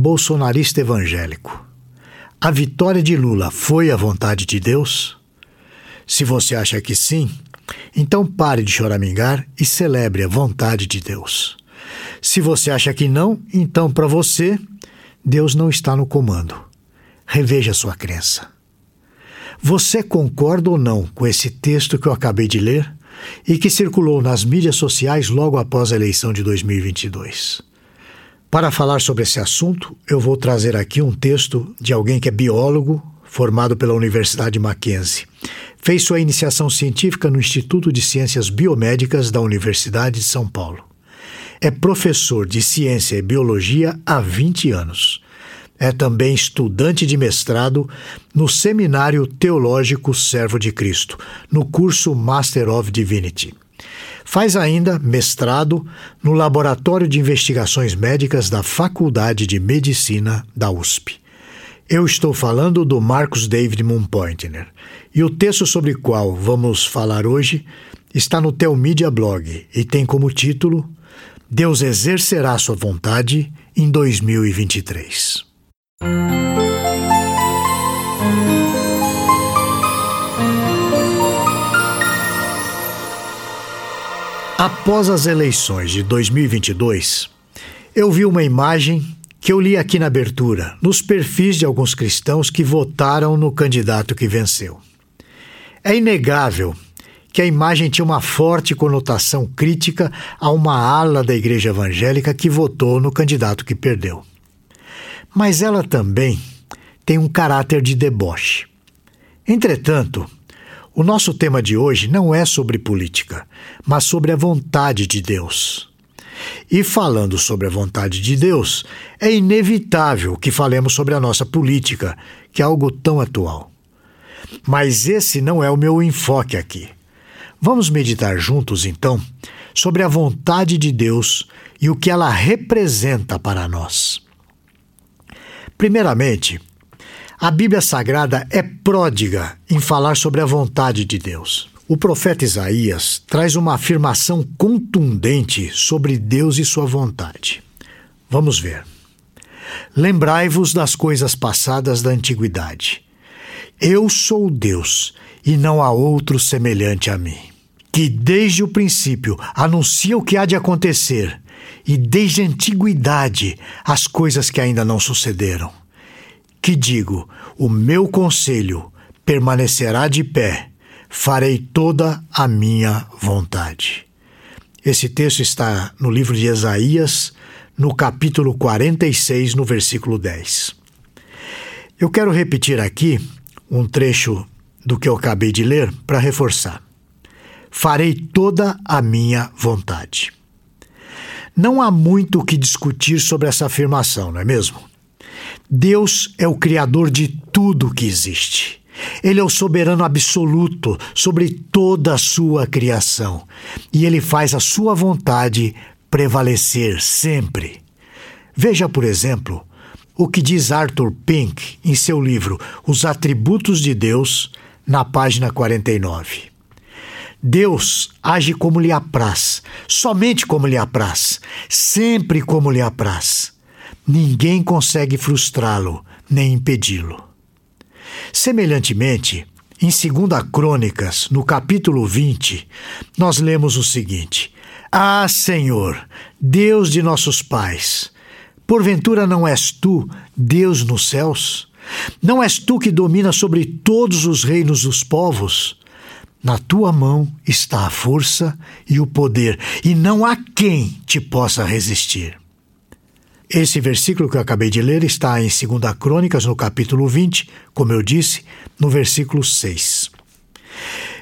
bolsonarista evangélico. A vitória de Lula foi a vontade de Deus? Se você acha que sim, então pare de choramingar e celebre a vontade de Deus. Se você acha que não, então para você, Deus não está no comando. Reveja sua crença. Você concorda ou não com esse texto que eu acabei de ler e que circulou nas mídias sociais logo após a eleição de 2022? Para falar sobre esse assunto, eu vou trazer aqui um texto de alguém que é biólogo, formado pela Universidade Mackenzie. Fez sua iniciação científica no Instituto de Ciências Biomédicas da Universidade de São Paulo. É professor de ciência e biologia há 20 anos. É também estudante de mestrado no Seminário Teológico Servo de Cristo, no curso Master of Divinity. Faz ainda mestrado no Laboratório de Investigações Médicas da Faculdade de Medicina da USP. Eu estou falando do Marcos David Moonpointner. E o texto sobre o qual vamos falar hoje está no Telmídia Blog e tem como título Deus exercerá sua vontade em 2023. Após as eleições de 2022, eu vi uma imagem que eu li aqui na abertura, nos perfis de alguns cristãos que votaram no candidato que venceu. É inegável que a imagem tinha uma forte conotação crítica a uma ala da igreja evangélica que votou no candidato que perdeu. Mas ela também tem um caráter de deboche. Entretanto, o nosso tema de hoje não é sobre política, mas sobre a vontade de Deus. E falando sobre a vontade de Deus, é inevitável que falemos sobre a nossa política, que é algo tão atual. Mas esse não é o meu enfoque aqui. Vamos meditar juntos, então, sobre a vontade de Deus e o que ela representa para nós. Primeiramente, a Bíblia Sagrada é pródiga em falar sobre a vontade de Deus. O profeta Isaías traz uma afirmação contundente sobre Deus e sua vontade. Vamos ver. Lembrai-vos das coisas passadas da antiguidade. Eu sou Deus e não há outro semelhante a mim, que desde o princípio anuncia o que há de acontecer e desde a antiguidade as coisas que ainda não sucederam que digo: o meu conselho permanecerá de pé, farei toda a minha vontade. Esse texto está no livro de Isaías, no capítulo 46, no versículo 10. Eu quero repetir aqui um trecho do que eu acabei de ler para reforçar. Farei toda a minha vontade. Não há muito o que discutir sobre essa afirmação, não é mesmo? Deus é o Criador de tudo que existe. Ele é o soberano absoluto sobre toda a sua criação e ele faz a sua vontade prevalecer sempre. Veja, por exemplo, o que diz Arthur Pink em seu livro Os Atributos de Deus, na página 49. Deus age como lhe apraz, somente como lhe apraz, sempre como lhe apraz. Ninguém consegue frustrá-lo nem impedi-lo. Semelhantemente, em 2 Crônicas, no capítulo 20, nós lemos o seguinte: Ah, Senhor, Deus de nossos pais, porventura não és tu, Deus nos céus? Não és tu que domina sobre todos os reinos dos povos? Na tua mão está a força e o poder, e não há quem te possa resistir. Esse versículo que eu acabei de ler está em 2 Crônicas, no capítulo 20, como eu disse, no versículo 6.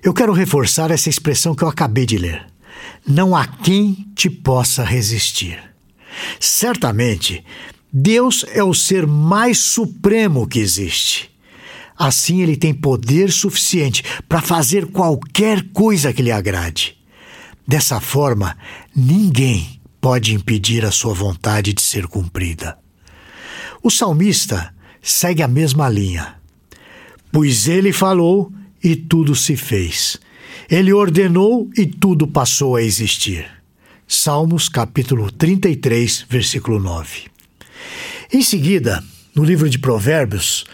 Eu quero reforçar essa expressão que eu acabei de ler. Não há quem te possa resistir. Certamente, Deus é o ser mais supremo que existe. Assim, ele tem poder suficiente para fazer qualquer coisa que lhe agrade. Dessa forma, ninguém pode impedir a sua vontade de ser cumprida. O salmista segue a mesma linha. Pois ele falou e tudo se fez. Ele ordenou e tudo passou a existir. Salmos capítulo 33, versículo 9. Em seguida, no livro de Provérbios,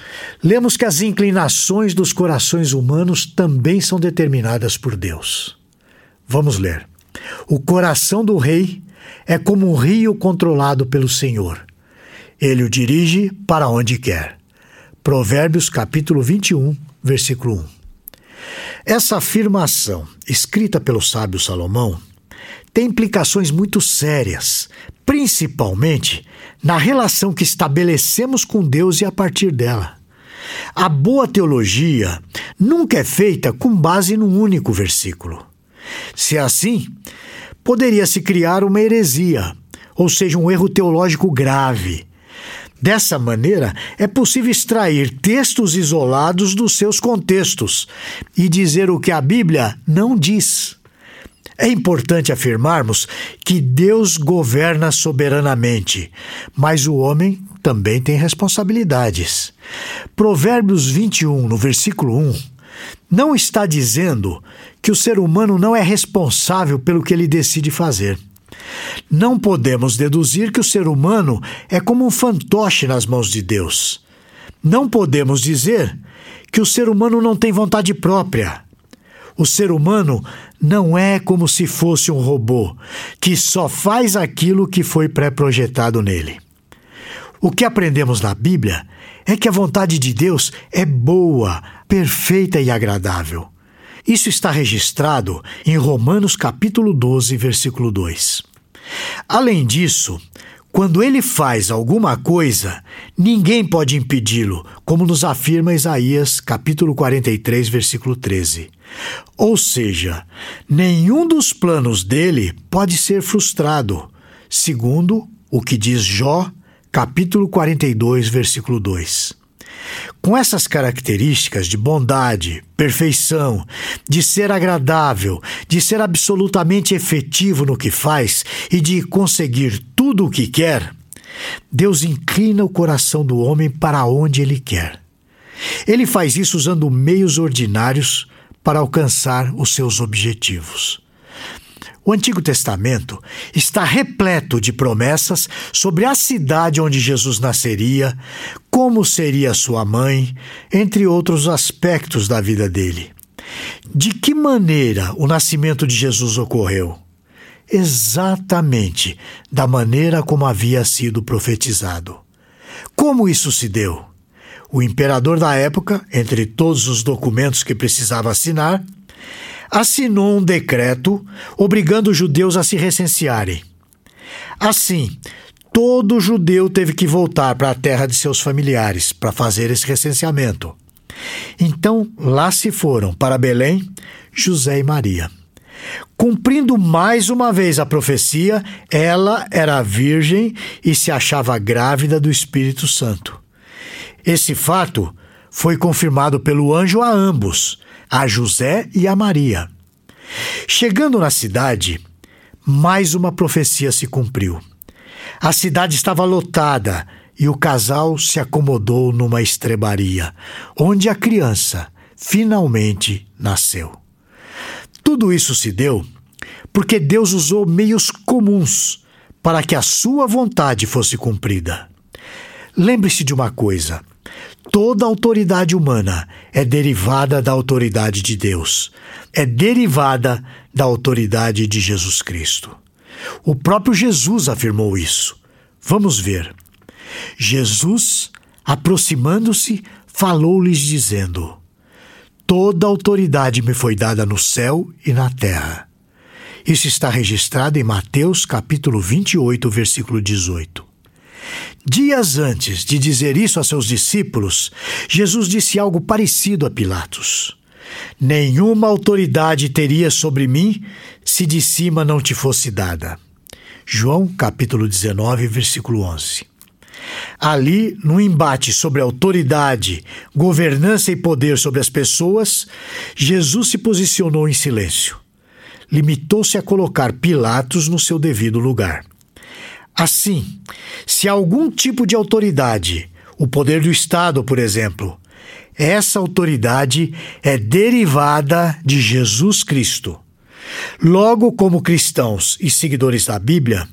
lemos que as inclinações dos corações humanos também são determinadas por Deus. Vamos ler. O coração do rei é como um rio controlado pelo Senhor. Ele o dirige para onde quer. Provérbios capítulo 21, versículo 1. Essa afirmação, escrita pelo sábio Salomão, tem implicações muito sérias, principalmente na relação que estabelecemos com Deus e a partir dela. A boa teologia nunca é feita com base num único versículo. Se é assim, poderia se criar uma heresia, ou seja, um erro teológico grave. Dessa maneira, é possível extrair textos isolados dos seus contextos e dizer o que a Bíblia não diz. É importante afirmarmos que Deus governa soberanamente, mas o homem também tem responsabilidades. Provérbios 21, no versículo 1, não está dizendo que o ser humano não é responsável pelo que ele decide fazer. Não podemos deduzir que o ser humano é como um fantoche nas mãos de Deus. Não podemos dizer que o ser humano não tem vontade própria. O ser humano não é como se fosse um robô que só faz aquilo que foi pré-projetado nele. O que aprendemos na Bíblia é que a vontade de Deus é boa, perfeita e agradável. Isso está registrado em Romanos capítulo 12, versículo 2. Além disso, quando ele faz alguma coisa, ninguém pode impedi-lo, como nos afirma Isaías, capítulo 43, versículo 13. Ou seja, nenhum dos planos dele pode ser frustrado, segundo o que diz Jó, capítulo 42, versículo 2. Com essas características de bondade, perfeição, de ser agradável, de ser absolutamente efetivo no que faz e de conseguir tudo o que quer, Deus inclina o coração do homem para onde ele quer. Ele faz isso usando meios ordinários para alcançar os seus objetivos. O Antigo Testamento está repleto de promessas sobre a cidade onde Jesus nasceria, como seria sua mãe, entre outros aspectos da vida dele. De que maneira o nascimento de Jesus ocorreu? Exatamente da maneira como havia sido profetizado. Como isso se deu? O imperador da época, entre todos os documentos que precisava assinar, assinou um decreto obrigando os judeus a se recensearem. Assim, todo judeu teve que voltar para a terra de seus familiares para fazer esse recenseamento. Então, lá se foram para Belém José e Maria. Cumprindo mais uma vez a profecia, ela era virgem e se achava grávida do Espírito Santo. Esse fato foi confirmado pelo anjo a ambos, a José e a Maria. Chegando na cidade, mais uma profecia se cumpriu. A cidade estava lotada e o casal se acomodou numa estrebaria, onde a criança finalmente nasceu. Tudo isso se deu porque Deus usou meios comuns para que a sua vontade fosse cumprida. Lembre-se de uma coisa: Toda autoridade humana é derivada da autoridade de Deus, é derivada da autoridade de Jesus Cristo. O próprio Jesus afirmou isso. Vamos ver. Jesus, aproximando-se, falou-lhes dizendo: Toda autoridade me foi dada no céu e na terra. Isso está registrado em Mateus capítulo 28, versículo 18. Dias antes de dizer isso a seus discípulos, Jesus disse algo parecido a Pilatos: Nenhuma autoridade teria sobre mim se de cima não te fosse dada. João capítulo 19, versículo 11. Ali, no embate sobre autoridade, governança e poder sobre as pessoas, Jesus se posicionou em silêncio. Limitou-se a colocar Pilatos no seu devido lugar. Assim, se algum tipo de autoridade, o poder do Estado, por exemplo, essa autoridade é derivada de Jesus Cristo. Logo, como cristãos e seguidores da Bíblia,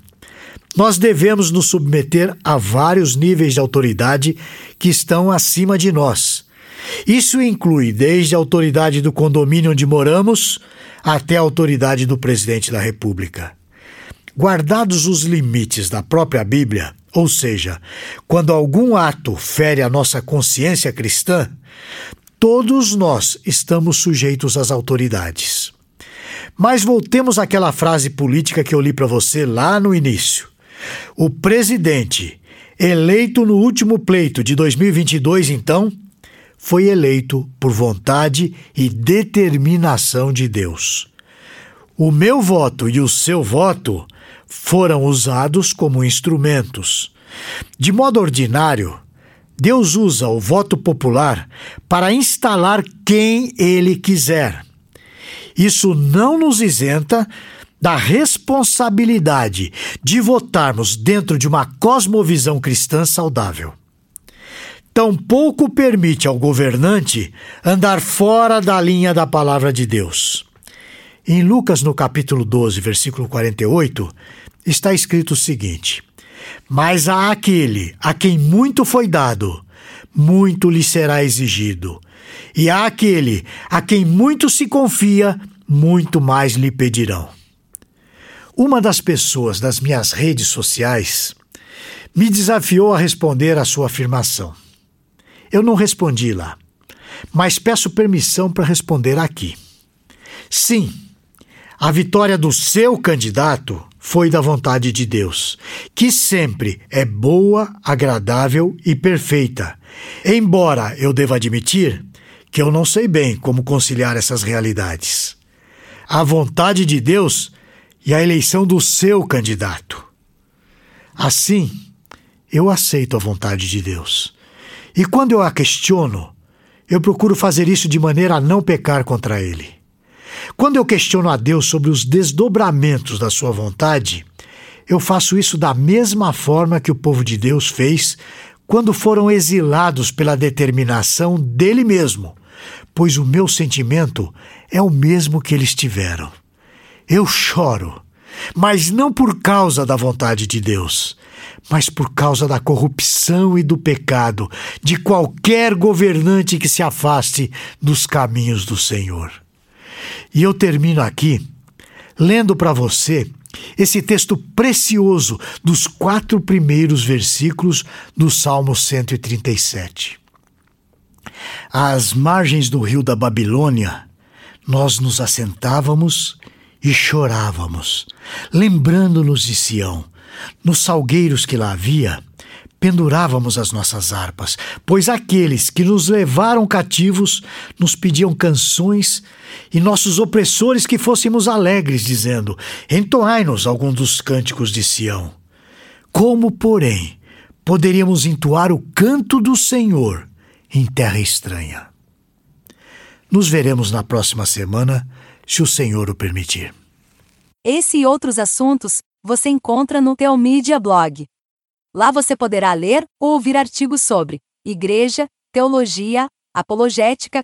nós devemos nos submeter a vários níveis de autoridade que estão acima de nós. Isso inclui desde a autoridade do condomínio onde moramos até a autoridade do presidente da República. Guardados os limites da própria Bíblia, ou seja, quando algum ato fere a nossa consciência cristã, todos nós estamos sujeitos às autoridades. Mas voltemos àquela frase política que eu li para você lá no início. O presidente, eleito no último pleito de 2022, então, foi eleito por vontade e determinação de Deus. O meu voto e o seu voto foram usados como instrumentos. De modo ordinário, Deus usa o voto popular para instalar quem ele quiser. Isso não nos isenta da responsabilidade de votarmos dentro de uma cosmovisão cristã saudável. Tampouco permite ao governante andar fora da linha da palavra de Deus. Em Lucas, no capítulo 12, versículo 48, está escrito o seguinte: Mas a aquele a quem muito foi dado, muito lhe será exigido, e a aquele a quem muito se confia, muito mais lhe pedirão. Uma das pessoas das minhas redes sociais me desafiou a responder à sua afirmação. Eu não respondi lá, mas peço permissão para responder aqui. Sim, a vitória do seu candidato foi da vontade de Deus, que sempre é boa, agradável e perfeita. Embora eu deva admitir que eu não sei bem como conciliar essas realidades. A vontade de Deus e a eleição do seu candidato. Assim, eu aceito a vontade de Deus. E quando eu a questiono, eu procuro fazer isso de maneira a não pecar contra ele. Quando eu questiono a Deus sobre os desdobramentos da sua vontade, eu faço isso da mesma forma que o povo de Deus fez quando foram exilados pela determinação dele mesmo, pois o meu sentimento é o mesmo que eles tiveram. Eu choro, mas não por causa da vontade de Deus, mas por causa da corrupção e do pecado de qualquer governante que se afaste dos caminhos do Senhor. E eu termino aqui lendo para você esse texto precioso dos quatro primeiros versículos do Salmo 137. Às margens do rio da Babilônia, nós nos assentávamos e chorávamos, lembrando-nos de Sião. Nos salgueiros que lá havia, pendurávamos as nossas harpas, pois aqueles que nos levaram cativos nos pediam canções e nossos opressores que fôssemos alegres, dizendo: Entoai-nos algum dos cânticos de Sião. Como, porém, poderíamos entoar o canto do Senhor em terra estranha? Nos veremos na próxima semana, se o Senhor o permitir. Esse e outros assuntos você encontra no Teomídia Blog. Lá você poderá ler ou ouvir artigos sobre igreja, teologia, apologética,